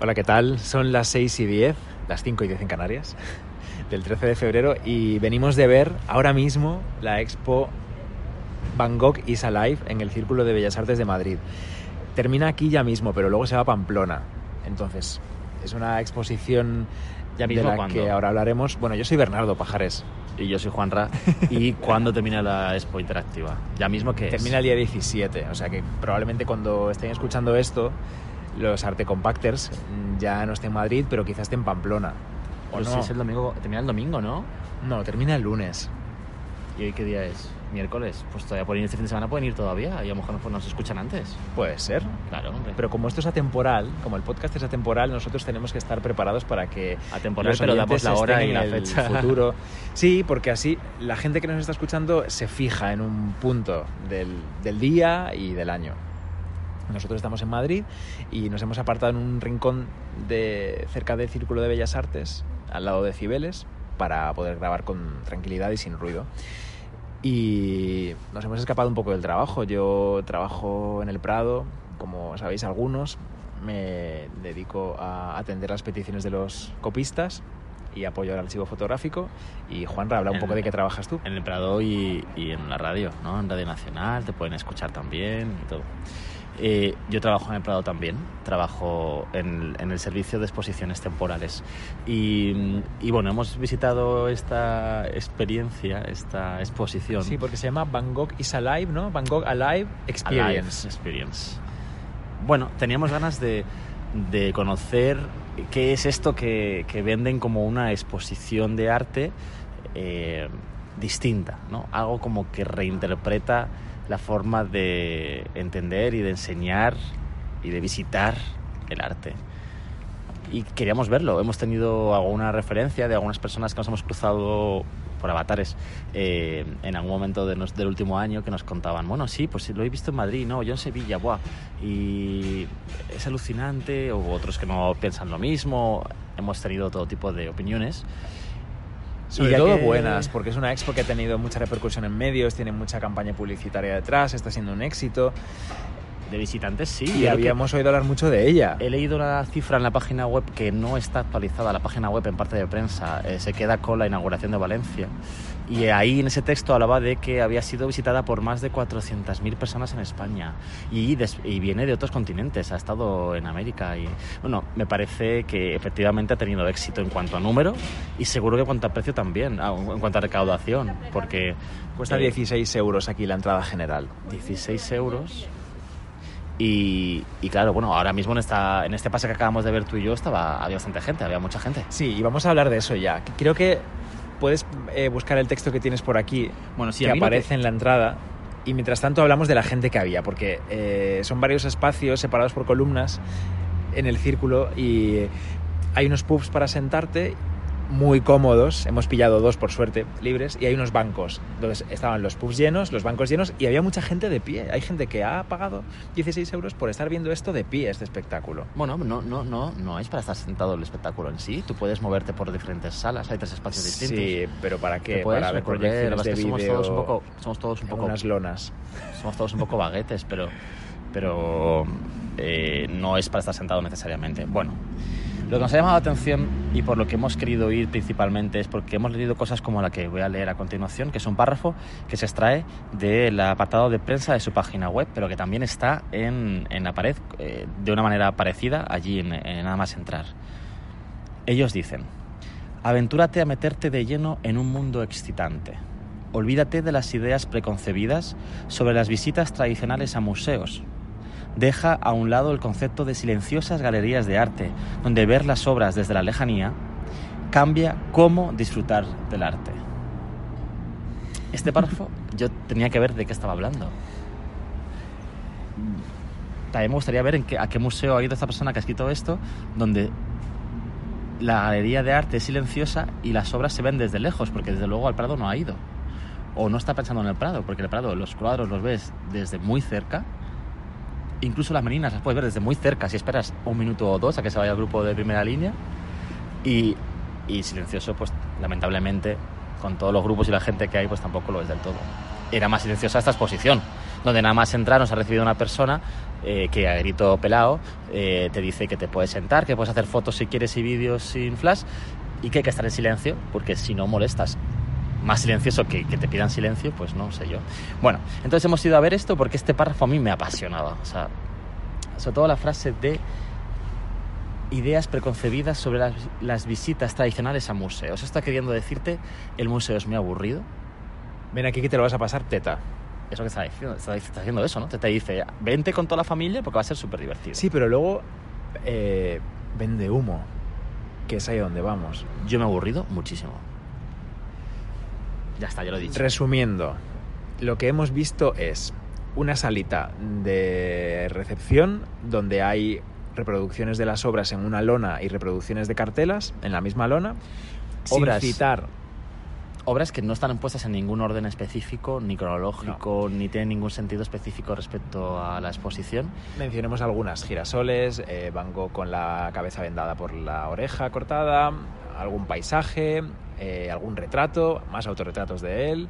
Hola, ¿qué tal? Son las 6 y 10, las 5 y 10 en Canarias, del 13 de febrero y venimos de ver ahora mismo la expo Van Gogh is Alive en el Círculo de Bellas Artes de Madrid. Termina aquí ya mismo, pero luego se va a Pamplona. Entonces, es una exposición ¿Ya de mismo la que ahora hablaremos. Bueno, yo soy Bernardo Pajares. Y yo soy Juanra. ¿Y cuándo termina la expo interactiva? ¿Ya mismo que Termina el día 17, o sea que probablemente cuando estén escuchando esto, los Arte Compacters mm, ya no estén en Madrid, pero quizás estén en Pamplona. ¿O no? si es el domingo, termina el domingo, ¿no? No, termina el lunes. ¿Y hoy qué día es? Miércoles. Pues todavía pueden ir este fin de semana, pueden ir todavía. Y a lo mejor nos escuchan antes. Puede ser. Claro, hombre. Pero como esto es atemporal, como el podcast es atemporal, nosotros tenemos que estar preparados para que Atemporal, los pero damos la hora y la en el fecha. futuro. Sí, porque así la gente que nos está escuchando se fija en un punto del, del día y del año. Nosotros estamos en Madrid y nos hemos apartado en un rincón de cerca del Círculo de Bellas Artes, al lado de Cibeles, para poder grabar con tranquilidad y sin ruido. Y nos hemos escapado un poco del trabajo. Yo trabajo en el Prado, como sabéis algunos. Me dedico a atender las peticiones de los copistas y apoyo el archivo fotográfico. Y Juanra, habla un En- poco de qué trabajas tú. En el Prado y, y en la radio, ¿no? En Radio Nacional, te pueden escuchar también y todo. Eh, yo trabajo en el Prado también, trabajo en, en el servicio de exposiciones temporales. Y, y bueno, hemos visitado esta experiencia, esta exposición. Sí, porque se llama Van Gogh is Alive, ¿no? Van Gogh Alive Experience. Alive Experience. Bueno, teníamos ganas de, de conocer qué es esto que, que venden como una exposición de arte eh, distinta, ¿no? Algo como que reinterpreta la forma de entender y de enseñar y de visitar el arte. Y queríamos verlo. Hemos tenido alguna referencia de algunas personas que nos hemos cruzado por avatares eh, en algún momento del último año que nos contaban, bueno, sí, pues lo he visto en Madrid, no, yo en Sevilla, buah, y es alucinante, o otros que no piensan lo mismo, hemos tenido todo tipo de opiniones. Sobre todo que- buenas, porque es una expo que ha tenido mucha repercusión en medios, tiene mucha campaña publicitaria detrás, está siendo un éxito De visitantes, sí. y habíamos oído hablar mucho de ella. He leído la cifra en la página web que no está actualizada, la página web en parte de prensa, eh, se queda con la inauguración de Valencia. Y ahí en ese texto hablaba de que había sido visitada por más de 400.000 personas en España y, y viene de otros continentes, ha estado en América. Y bueno, me parece que efectivamente ha tenido éxito en cuanto a número y seguro que en cuanto a precio también, ah, en cuanto a recaudación, porque Cuesta eh, 16 euros aquí la entrada general. 16 euros. Y, y claro, bueno, ahora mismo en, esta, en este pase que acabamos de ver tú y yo estaba, había bastante gente, había mucha gente. Sí, y vamos a hablar de eso ya. Creo que puedes eh, buscar el texto que tienes por aquí, Bueno, sí, que aparece en la entrada. Y mientras tanto hablamos de la gente que había, porque eh, son varios espacios separados por columnas en el círculo y hay unos pubs para sentarte muy cómodos. Hemos pillado dos, por suerte, libres, y hay unos bancos. Entonces estaban los pubs llenos, los bancos llenos, y había mucha gente de pie. Hay gente que ha pagado 16 euros por estar viendo esto de pie, este espectáculo. Bueno, no, no, no, no es para estar sentado el espectáculo en sí. Tú puedes moverte por diferentes salas, hay tres espacios distintos. Sí, pero ¿para qué? puedes Para ver que de somos todos un poco, somos todos un poco, unas lonas. somos todos un poco baguetes, pero, pero eh, no es para estar sentado necesariamente. Bueno, lo que nos ha llamado la atención y por lo que hemos querido ir principalmente es porque hemos leído cosas como la que voy a leer a continuación, que es un párrafo que se extrae del apartado de prensa de su página web, pero que también está en, en la pared eh, de una manera parecida allí en, en nada más entrar. Ellos dicen, aventúrate a meterte de lleno en un mundo excitante. Olvídate de las ideas preconcebidas sobre las visitas tradicionales a museos. Deja a un lado el concepto de silenciosas galerías de arte, donde ver las obras desde la lejanía cambia cómo disfrutar del arte. Este párrafo yo tenía que ver de qué estaba hablando. También me gustaría ver en qué- a qué museo ha ido esta persona que ha escrito esto, donde la galería de arte es silenciosa y las obras se ven desde lejos, porque desde luego al Prado no ha ido. O no está pensando en el Prado, porque el Prado los cuadros los ves desde muy cerca. Incluso las meninas las puedes ver desde muy cerca si esperas un minuto o dos a que se vaya el grupo de primera línea. Y, y silencioso, pues lamentablemente, con todos los grupos y la gente que hay, pues tampoco lo es del todo. Era más silenciosa esta exposición. donde nada más entrar nos ha recibido una persona eh, que a grito pelado eh, te dice que te puedes sentar, que puedes hacer fotos si quieres y vídeos sin flash y que hay que estar en silencio porque si no molestas. Más silencioso que que te pidan silencio, pues no sé yo. Bueno, entonces hemos ido a ver esto porque este párrafo a mí me apasionaba. O sea, sobre todo la frase de ideas preconcebidas sobre las, las visitas tradicionales a museos. Está queriendo decirte, el museo es muy aburrido. Ven aquí que te lo vas a pasar teta. Eso que está diciendo, está, está haciendo eso, ¿no? Te, te dice, vente con toda la familia porque va a ser súper divertido. Sí, pero luego eh, vende humo, que es ahí donde vamos. Yo me he aburrido muchísimo. Ya está, ya lo he dicho. Resumiendo, lo que hemos visto es una salita de recepción donde hay reproducciones de las obras en una lona y reproducciones de cartelas en la misma lona. Obras. Sin citar. Obras que no están puestas en ningún orden específico, ni cronológico, ni tienen ningún sentido específico respecto a la exposición. Mencionemos algunas. Girasoles, eh, Van Gogh con la cabeza vendada por la oreja cortada, algún paisaje, eh, algún retrato, más autorretratos de él.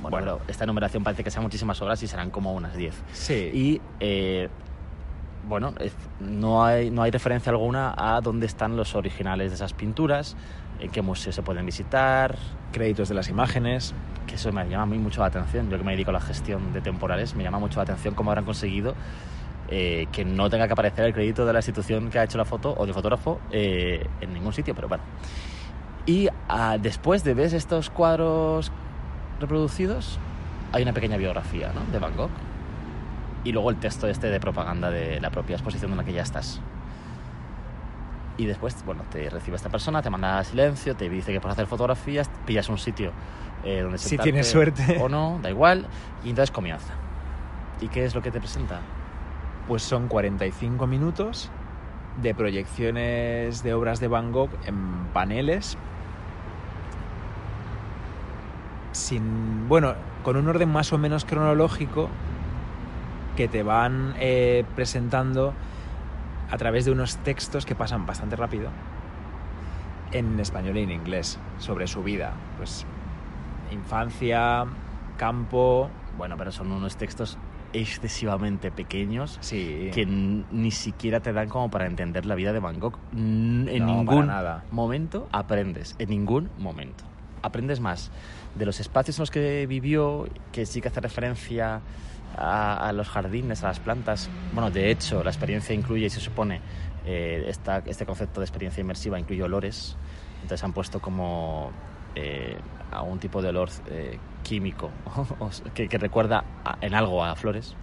Bueno, Bueno. pero esta enumeración parece que sean muchísimas obras y serán como unas 10. Sí. Y eh, bueno, no hay, no hay referencia alguna a dónde están los originales de esas pinturas, en qué museo se pueden visitar, créditos de las imágenes. que eso me llama mí mucho la atención. Yo que me dedico a la gestión de temporales, me llama mucho la atención cómo habrán conseguido eh, que no tenga que aparecer el crédito de la institución que ha hecho la foto o del fotógrafo eh, en ningún sitio, pero bueno. Y ah, después de ver estos cuadros reproducidos, hay una pequeña biografía ¿no? de Van Gogh. Y luego el texto este de propaganda de la propia exposición en la que ya estás. Y después, bueno, te recibe esta persona, te manda a silencio, te dice que puedes hacer fotografías, pillas un sitio eh, donde Si tienes suerte. O no, da igual. Y entonces comienza. ¿Y qué es lo que te presenta? Pues son 45 minutos de proyecciones de obras de Van Gogh en paneles. Sin. Bueno, con un orden más o menos cronológico que te van eh, presentando a través de unos textos que pasan bastante rápido en español y en inglés sobre su vida. Pues infancia, campo. Bueno, pero son unos textos excesivamente pequeños Sí. que ni siquiera te dan como para entender la vida de. N- En No, ningún nada. momento aprendes, en ningún momento. Aprendes más de los espacios en los que vivió, que sí que hace referencia a, a los jardines, a las plantas. Bueno, de hecho, la experiencia incluye, y se supone, eh, esta- este concepto de experiencia inmersiva incluye olores. Entonces han puesto como eh, a un tipo de olor eh, químico que, que recuerda a- en algo a flores.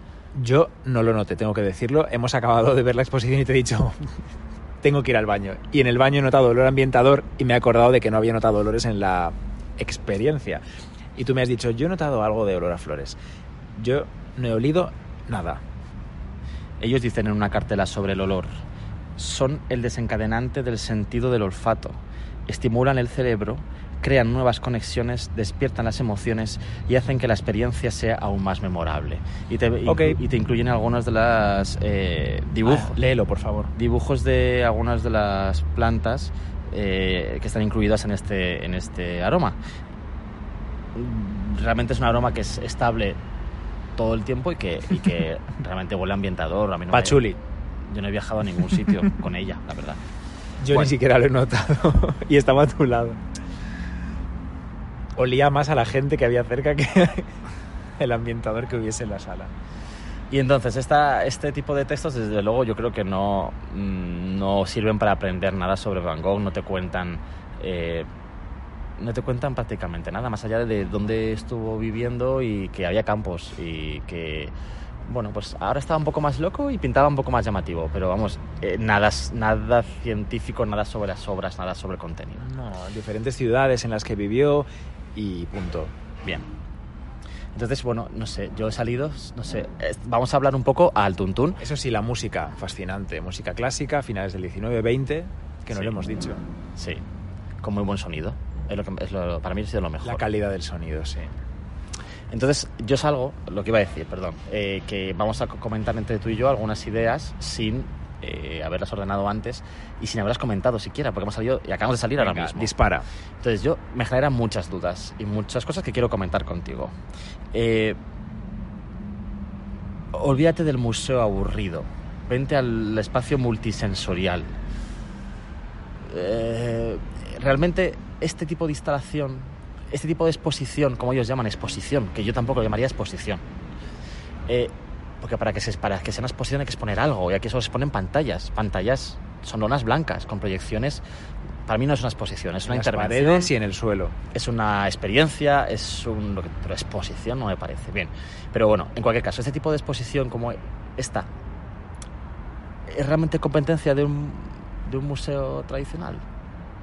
Yo no lo noté, tengo que decirlo. Hemos acabado de ver la exposición y te he dicho, tengo que ir al baño. Y en el baño he notado olor ambientador y me he acordado de que no había notado olores en la experiencia. Y tú me has dicho, yo he notado algo de olor a flores. Yo no he olido nada. Ellos dicen en una cartela sobre el olor, son el desencadenante del sentido del olfato, estimulan el cerebro, crean nuevas conexiones, despiertan las emociones y hacen que la experiencia sea aún más memorable. Y te, inclu- Ok. y te incluyen algunos de los dibujos, Ah, léelo, por favor. dibujos de algunas de las plantas eh, que están incluidas en este, en este aroma. Realmente es un aroma que es estable todo el tiempo y que, y que realmente huele a ambientador. A mí no me- Pachuli. yo no he viajado a ningún sitio con ella, la verdad. Yo Bueno. ni siquiera lo he notado. y estaba a tu lado. Olía más a la gente que había cerca que el ambientador que hubiese en la sala. Y entonces, esta, este tipo de textos, desde luego, yo creo que no, mm, no sirven para aprender nada sobre Van Gogh, no te cuentan. eh, no te cuentan prácticamente nada, más allá de dónde estuvo viviendo y que había campos y que, bueno, pues ahora estaba un poco más loco y pintaba un poco más llamativo, pero vamos, eh, nada, nada científico, nada sobre las obras, nada sobre el contenido. No, diferentes ciudades en las que vivió y punto. Bien. Entonces, bueno, no sé, yo he salido, no sé, vamos a hablar un poco al tuntún. Eso sí, la música, fascinante. Música clásica, finales del 19-20, que no Sí. lo hemos dicho. Sí, con muy buen sonido. Es lo que, es lo- para mí ha sido lo mejor. La calidad del sonido, sí. Entonces, yo salgo, lo que iba a decir, perdón, eh, que vamos a co- comentar entre tú y yo algunas ideas sin eh, haberlas ordenado antes y sin haberlas comentado siquiera, porque hemos salido y acabamos de salir ahora mismo. dispara. Entonces, yo me generan muchas dudas y muchas cosas que quiero comentar contigo. Eh, olvídate del museo aburrido. Vente al espacio multisensorial. Eh, realmente este tipo de instalación, este tipo de exposición, como ellos llaman exposición, que yo tampoco lo llamaría exposición. eh, porque para que, se, para que sea una exposición hay que exponer algo, y aquí solo se ponen pantallas. Pantallas son lonas blancas con proyecciones. Para mí no es una exposición, es una las intervención paredes y en el suelo. es una experiencia, es un... Pero exposición no me parece. Bien. Pero bueno, en cualquier caso, este tipo de exposición como esta es realmente competencia de un, de un museo tradicional.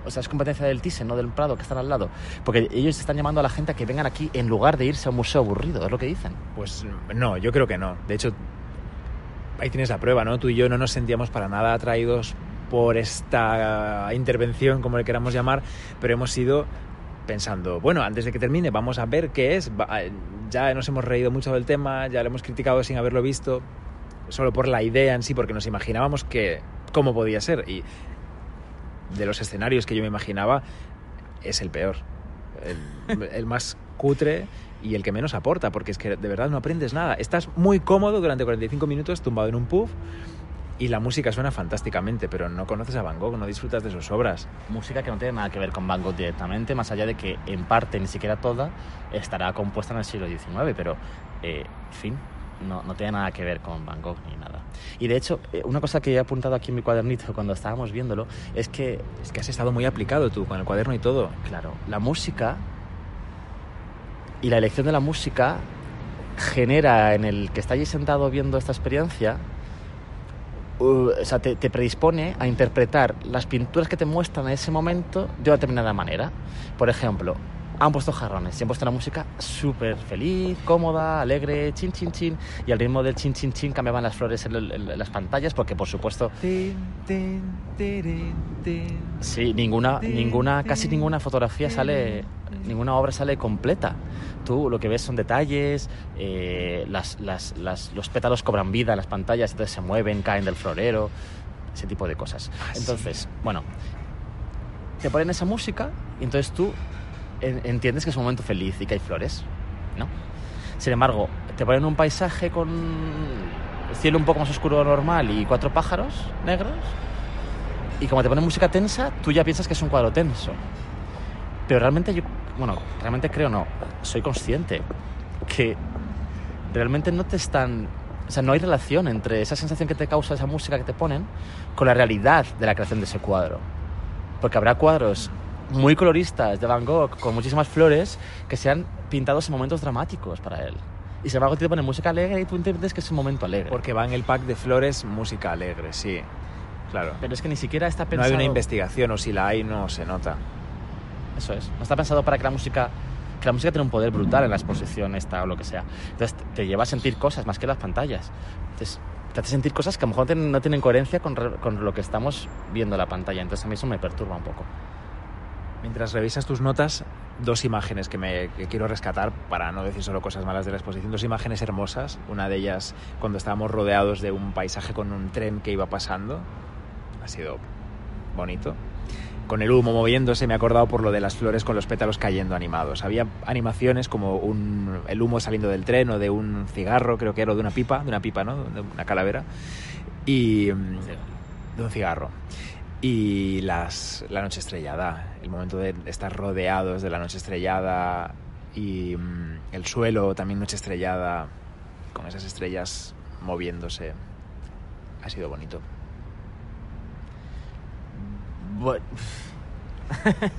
O sea, es competencia del Thyssen, no del Prado, que están al lado. Porque ellos están llamando a la gente a que vengan aquí en lugar de irse a un museo aburrido, es lo que dicen. Pues no, yo creo que no. De hecho, ahí tienes la prueba, ¿no? Tú y yo no nos sentíamos para nada atraídos por esta intervención, como le queramos llamar, pero hemos ido pensando, bueno, antes de que termine, vamos a ver qué es. Va- Ya nos hemos reído mucho del tema, ya lo hemos criticado sin haberlo visto, solo por la idea en sí, porque nos imaginábamos que cómo podía ser. Y de los escenarios que yo me imaginaba, es el peor. El, más cutre y el que menos aporta, porque es que de verdad no aprendes nada. Estás muy cómodo durante 45 minutos tumbado en un puff y la música suena fantásticamente, pero no conoces a Van Gogh, no disfrutas de sus obras. Música que no tiene nada que ver con Van Gogh directamente, más allá de que en parte, ni siquiera toda, estará compuesta en el siglo XIX, pero, eh, fin, no, no tiene nada que ver con Van Gogh ni nada. Y de hecho, eh, una cosa que he apuntado aquí en mi cuadernito cuando estábamos viéndolo es que, Es que has estado muy aplicado tú, con el cuaderno y todo. claro, la música y la elección de la música genera en el que está allí sentado viendo esta experiencia uh, o sea, te, te predispone a interpretar las pinturas que te muestran en ese momento de una determinada manera. Por ejemplo, han puesto jarrones y han puesto una música súper feliz, cómoda, alegre, chin, chin, chin, y al ritmo del chin, chin, chin cambiaban las flores en, el- en las pantallas porque, por supuesto, Sí, ninguna, ninguna, casi ninguna fotografía sale, ninguna obra sale completa. Tú lo que ves son detalles, eh, las, las- las- los pétalos cobran vida en las pantallas, entonces se mueven, caen del florero, ese tipo de cosas. Ah. Entonces, bueno, te ponen esa música y entonces tú entiendes que es un momento feliz y que hay flores, ¿no? Sin embargo, te ponen un paisaje con cielo un poco más oscuro normal y cuatro pájaros negros y como te ponen música tensa, tú ya piensas que es un cuadro tenso. Pero realmente yo, bueno, realmente creo no, soy consciente que realmente no te están, o sea, no hay relación entre esa sensación que te causa esa música que te ponen con la realidad de la creación de ese cuadro. Porque habrá cuadros muy coloristas de Van Gogh con muchísimas flores que sean pintados en momentos dramáticos para él. Y sin embargo te ponen música alegre y tú entiendes que es un momento alegre. Porque va en el pack de flores música alegre, sí. Claro. Pero es que ni siquiera está No pensado... hay una investigación, o si la hay, no se nota. Eso es. No está pensado para que la música que la música tiene un poder brutal en la exposición esta o lo que sea. Entonces te- lleva a sentir cosas más que las pantallas. Entonces te hace sentir cosas que a lo mejor no tienen, no coherencia con, con lo que estamos viendo en la pantalla. Entonces a mí eso me perturba un poco. Mientras revisas tus notas, dos imágenes que, me, que quiero rescatar para no decir solo cosas malas de la exposición. Dos imágenes hermosas. Una de ellas cuando estábamos rodeados de un paisaje con un tren que iba pasando. Ha sido bonito. Con el humo moviéndose, me he acordado por lo de las flores con los pétalos cayendo animados. Había animaciones como un, el humo saliendo del tren o de un cigarro, creo que era, o de una pipa, de una pipa, ¿no? De una calavera. Y. mm, de un cigarro. Y las, la noche estrellada, el momento de estar rodeados de la noche estrellada y mm, el suelo también noche estrellada, con esas estrellas moviéndose, ha sido bonito.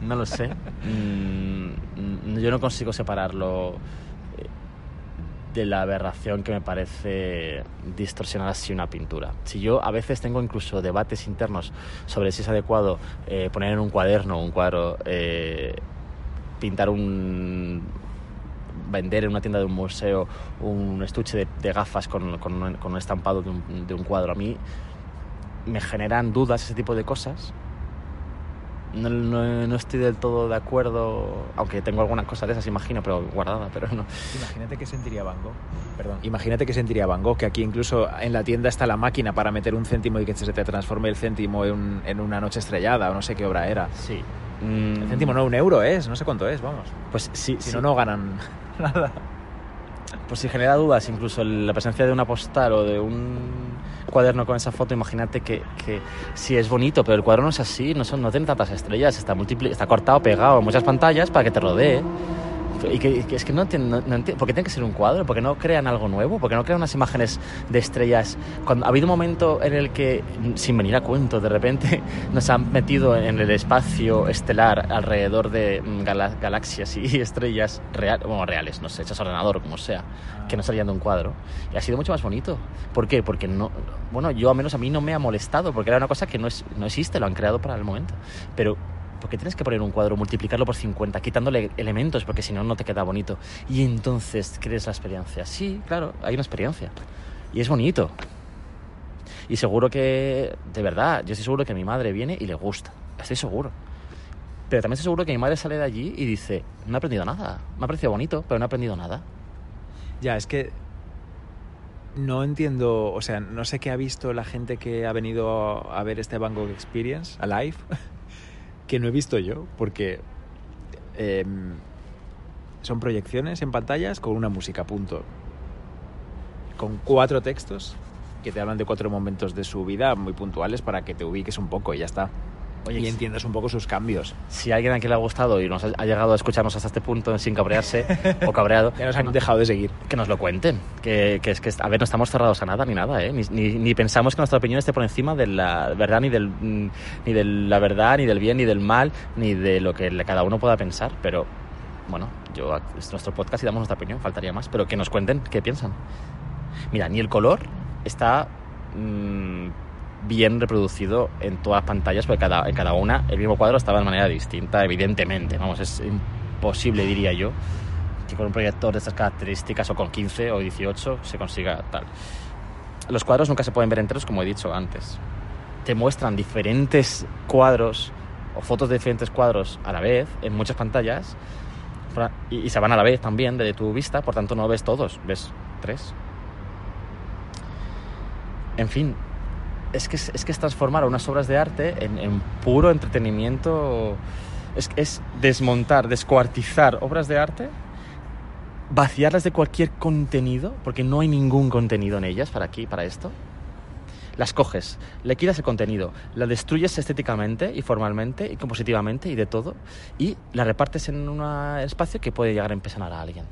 No lo sé. Mm, yo no consigo separarlo de la aberración que me parece distorsionar así una pintura. Si yo a veces tengo incluso debates internos sobre si es adecuado eh, poner en un cuaderno, un cuadro, eh, pintar un vender en una tienda de un museo un estuche de, gafas con, con un- con un estampado de un, de un cuadro. A mí me generan dudas ese tipo de cosas. No, no- no estoy del todo de acuerdo, aunque tengo algunas cosas de esas, imagino, pero guardada, pero no. Imagínate que sentiría Van Gogh. Perdón. Imagínate que sentiría Van Gogh, que aquí incluso en la tienda está la máquina para meter un céntimo y que se te transforme el céntimo en, un- en una noche estrellada o no sé qué obra era. Sí. El céntimo no, un euro es, no sé cuánto es, vamos. Pues sí, Si sí. no, no ganan nada. pues si genera dudas, incluso la presencia de una postal o de un cuaderno con esa foto, imagínate que, que si es bonito, pero el cuadro no es así, no, son, no tiene tantas estrellas, está, está cortado, pegado en muchas pantallas para que te rodee. Y que, que es que no entiendo, no, entiendo, ¿por qué tiene que ser un cuadro? ¿Por qué no crean algo nuevo? ¿Por qué no crean unas imágenes de estrellas? Cuando, ha habido un momento en el que, sin venir a cuento, de repente nos han metido en el espacio estelar alrededor de mm, gala- galaxias y estrellas real, bueno, reales, no sé, hechas ordenador, como sea, que no salían de un cuadro. Y ha sido mucho más bonito. ¿Por qué? Porque no, bueno, yo al menos a mí no me ha molestado, porque era una cosa que no, es, no existe, lo han creado para el momento. Pero ¿por qué tienes que poner un cuadro, multiplicarlo por 50, quitándole elementos, porque si no, no te queda bonito? Y entonces crees la experiencia. Sí, claro, hay una experiencia. Y es bonito. Y seguro que, de verdad, yo estoy seguro que mi madre viene y le gusta. Estoy seguro. Pero también estoy seguro que mi madre sale de allí y dice, no he aprendido nada. Me ha parecido bonito, pero no he aprendido nada. Ya, es que no entiendo, o sea, no sé qué ha visto la gente que ha venido a ver este Bangkok Experience, a live, que no he visto yo, porque em, son proyecciones en pantallas con una música, punto. Con cuatro textos que te hablan de cuatro momentos de su vida muy puntuales para que te ubiques un poco y ya está. Oye, y entiendas un poco sus cambios. si a alguien a quien le ha gustado y nos ha, ha llegado a escucharnos hasta este punto sin cabrearse o cabreado, Ya nos han dejado de seguir. que nos lo cuenten. Que, que es que, a ver, no estamos cerrados a nada ni nada, ¿eh? Ni, ni- ni pensamos que nuestra opinión esté por encima de la verdad, ni, del, mm, ni de la verdad, ni del bien, ni del mal, ni de lo que cada uno pueda pensar. Pero, bueno, yo, es nuestro podcast y damos nuestra opinión, faltaría más. Pero que nos cuenten qué piensan. Mira, ni el color está mm, bien reproducido en todas las pantallas, porque cada, en cada una el mismo cuadro estaba de manera distinta, evidentemente. Vamos, es imposible, diría yo, que con un proyector de estas características o con 15 o 18 se consiga tal. Los cuadros nunca se pueden ver enteros, como he dicho antes. Te muestran diferentes cuadros o fotos de diferentes cuadros a la vez en muchas pantallas y, y se van a la vez también de tu vista, por tanto no ves todos, ves tres. En fin, es que es, es que transformar unas obras de arte en, puro entretenimiento. Es, es desmontar, descuartizar obras de arte, vaciarlas de cualquier contenido, porque no hay ningún contenido en ellas para aquí, para esto. Las coges, le quitas el contenido, la destruyes estéticamente y formalmente y compositivamente y de todo, y la repartes en un espacio que puede llegar a impresionar a alguien.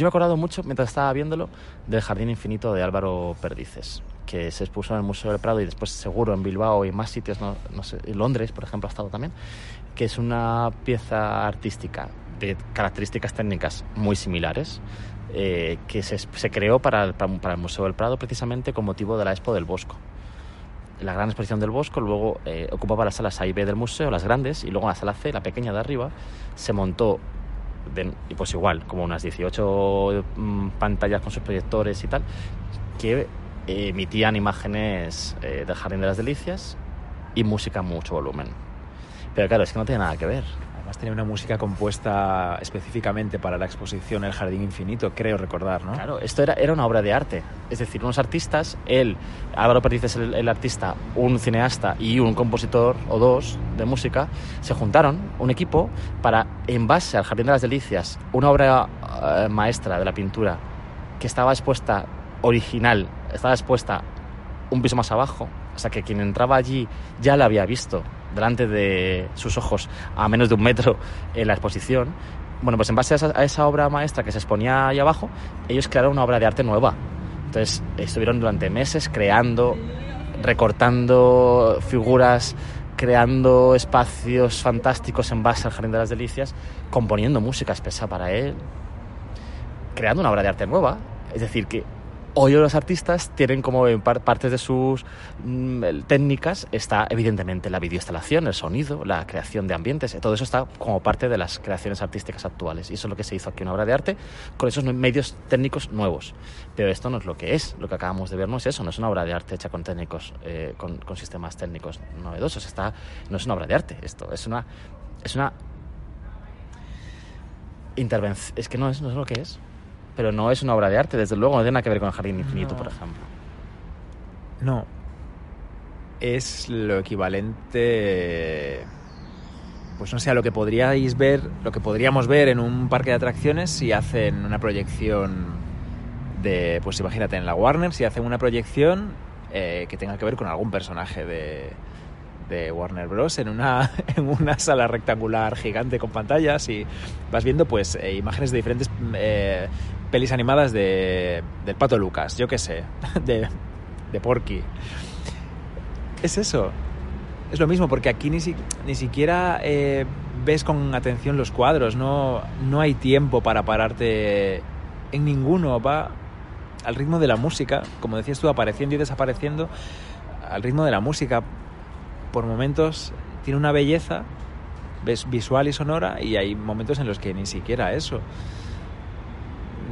Yo me he acordado mucho, mientras estaba viéndolo, del Jardín Infinito de Álvaro Perdices, que se expuso en el Museo del Prado y después seguro en Bilbao y en más sitios, no, no sé, en Londres, por ejemplo, ha estado también, que es una pieza artística de características técnicas muy similares, eh, que se, creó para el, para el Museo del Prado precisamente con motivo de la Expo del Bosco. La gran exposición del Bosco luego eh, ocupaba las salas A y B del museo, las grandes, y luego en la sala C, la pequeña de arriba, se montó y pues igual, como unas 18 mm, pantallas con sus proyectores y tal, que emitían imágenes eh, del Jardín de las Delicias y música a mucho volumen. Pero claro, es que no tiene nada que ver. Además tenía una música compuesta específicamente para la exposición El Jardín Infinito, creo recordar, ¿no? Claro, esto era, era una obra de arte. Es decir, unos artistas, él, Álvaro Perdices, el, el artista, un cineasta y un compositor o dos de música, se juntaron, un equipo, para, en base al Jardín de las Delicias, una obra eh, maestra de la pintura que estaba expuesta, original, estaba expuesta un piso más abajo, o sea que quien entraba allí ya la había visto delante de sus ojos a menos de un metro en la exposición. Bueno, pues en base a esa, obra maestra que se exponía ahí abajo, ellos crearon una obra de arte nueva. Entonces estuvieron durante meses creando, recortando figuras, creando espacios fantásticos en base al Jardín de las Delicias, componiendo música espesa para él, creando una obra de arte nueva. Es decir, que hoy los artistas tienen como partes de sus mm, técnicas está evidentemente la videoinstalación, el sonido, la creación de ambientes, todo eso está como parte de las creaciones artísticas actuales y eso es lo que se hizo aquí una obra de arte con esos medios técnicos nuevos. Pero esto no es lo que es, lo que acabamos de ver no es eso, no es una obra de arte hecha con técnicos, eh, con, con sistemas técnicos novedosos, está, no es una obra de arte esto, es una es una intervención, es que no es, no es lo que es pero no es una obra de arte, desde luego, no tiene nada que ver con el Jardín Infinito, No. por ejemplo. No. Es lo equivalente pues no sé, a lo que podríais ver, lo que podríamos ver en un parque de atracciones si hacen una proyección de, pues imagínate en la Warner, si hacen una proyección eh, que tenga que ver con algún personaje de, de Warner Bros. en una, en una sala rectangular gigante con pantallas y vas viendo pues eh, imágenes de diferentes eh, pelis animadas de, del Pato Lucas, yo qué sé, de, de Porky. Es eso, es lo mismo, porque aquí ni, si- ni siquiera eh, ves con atención los cuadros, no, no hay tiempo para pararte en ninguno, va al ritmo de la música, como decías tú, apareciendo y desapareciendo, al ritmo de la música. Por momentos tiene una belleza visual y sonora y hay momentos en los que ni siquiera eso.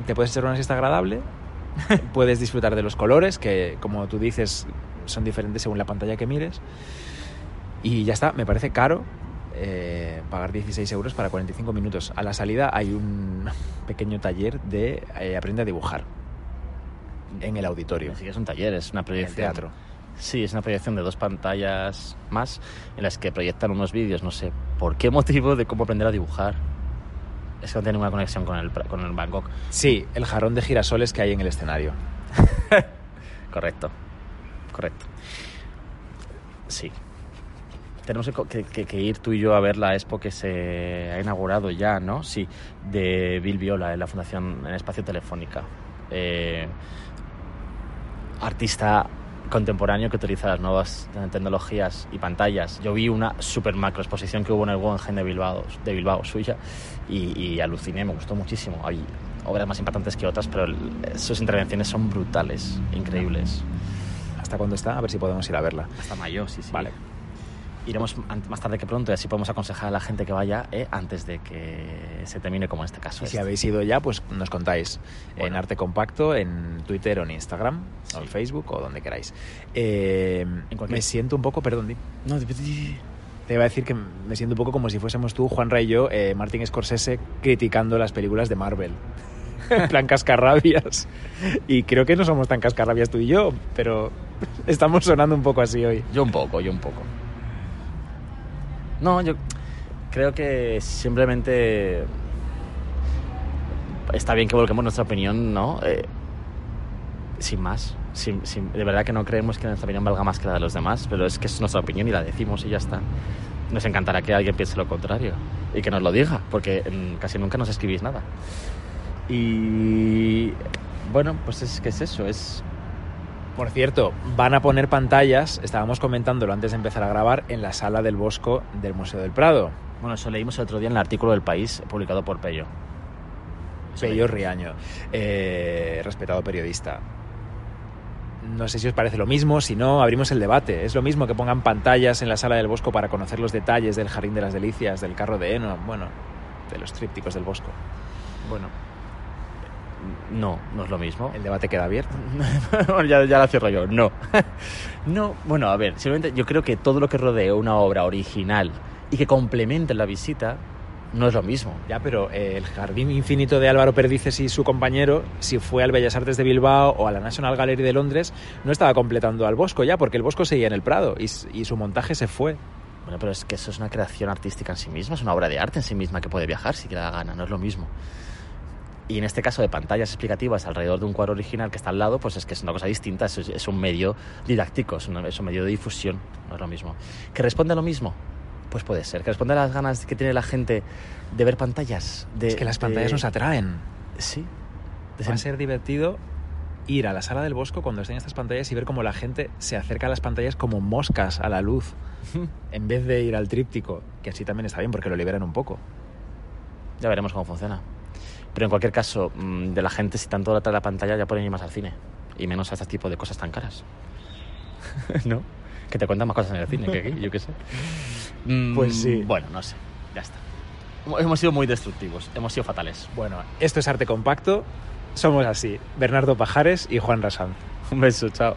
Te puedes echar una siesta agradable, puedes disfrutar de los colores, que como tú dices son diferentes según la pantalla que mires. Y ya está, me parece caro eh, pagar 16 euros para 45 minutos. A la salida hay un pequeño taller de eh, aprende a dibujar en el auditorio, Sí que es un taller, es una en el proyección. teatro. Sí, es una proyección de dos pantallas más en las que proyectan unos vídeos, no sé por qué motivo, de cómo aprender a dibujar. Es que no tiene una conexión con el, con el Bangkok. Sí, el jarrón de girasoles que hay en el escenario. Correcto, correcto. Sí. Tenemos que ir tú y yo a ver la expo que se ha inaugurado ya, ¿no? Sí, de Bill Viola en la Fundación en Espacio Telefónica. Eh, artista contemporáneo que utiliza las nuevas tecnologías y pantallas. Yo vi una super macro exposición que hubo en el Guggenheim de Bilbao, de Bilbao suya, y, y aluciné, me gustó muchísimo. Hay obras más impactantes que otras, pero el- sus intervenciones son brutales, increíbles. ¿Hasta cuándo está? A ver si podemos ir a verla. Hasta mayo, sí, sí. Vale. Iremos más tarde que pronto y así podemos aconsejar a la gente que vaya eh, antes de que se termine como en este caso. Y si este. habéis ido ya, pues nos contáis en Bueno. Arte Compacto, en Twitter o en Instagram, o en Sí. Facebook o donde queráis. Eh, En cualquier- Me siento un poco, perdón, di- No, di- di- te iba a decir que me siento un poco como si fuésemos tú, Juan Ray y yo, eh, Martin Scorsese, criticando las películas de Marvel. en plan cascarrabias. Y creo que no somos tan cascarrabias tú y yo, pero estamos sonando un poco así hoy. Yo un poco, yo un poco. No, yo creo que simplemente está bien que volquemos nuestra opinión, ¿no? Eh, sin más. Sin- sin- de verdad que no creemos que nuestra opinión valga más que la de los demás, pero es que es nuestra opinión y la decimos y ya está. Nos encantará que alguien piense lo contrario y que nos lo diga, porque casi nunca nos escribís nada. Y bueno, pues es que es eso, es Por cierto, van a poner pantallas, estábamos comentándolo antes de empezar a grabar, en la sala del Bosco del Museo del Prado. Bueno, eso leímos el otro día en el artículo del País publicado por Pello. Pello. Riaño, eh, respetado periodista. No sé si os parece lo mismo, si no, abrimos el debate. Es lo mismo que pongan pantallas en la sala del Bosco para conocer los detalles del Jardín de las Delicias, del carro de heno, bueno, de los trípticos del Bosco. Bueno, no, no es lo mismo. El debate queda abierto. Ya, ya la cierro yo. No. no, bueno, a ver, simplemente yo creo que todo lo que rodea una obra original y que complemente la visita no es lo mismo. Ya, pero eh, el Jardín Infinito de Álvaro Perdices y su compañero, si fue al Bellas Artes de Bilbao o a la National Gallery de Londres, no estaba completando al Bosco ya, porque el Bosco seguía en el Prado y, su montaje se fue. Bueno, pero es que eso es una creación artística en sí misma, es una obra de arte en sí misma que puede viajar si le da gana, no es lo mismo. Y en este caso de pantallas explicativas alrededor de un cuadro original que está al lado, pues es que es una cosa distinta, es, es un medio didáctico, es un, es un medio de difusión, no es lo mismo. ¿Que responde a lo mismo? Pues puede ser. ¿Que responde a las ganas que tiene la gente de ver pantallas? De, es que las pantallas de- nos atraen. Sí. Va a ser divertido ir a la sala del Bosco cuando estén estas pantallas y ver cómo la gente se acerca a las pantallas como moscas a la luz, en vez de ir al tríptico, que así también está bien porque lo liberan un poco. Ya veremos cómo funciona. Pero en cualquier caso, mm, de la gente, si tanto la trae la pantalla, ya pueden ir más al cine. Y menos a este tipo de cosas tan caras. ¿No? Que te cuentan más cosas en el cine que aquí, yo qué sé. Mm, Pues sí. Bueno, no sé. Ya está. Hemos sido muy destructivos, hemos sido fatales. Bueno, esto es Arte Compacto, somos así, Bernardo Pajares y Juan Rasán. Un beso, chao.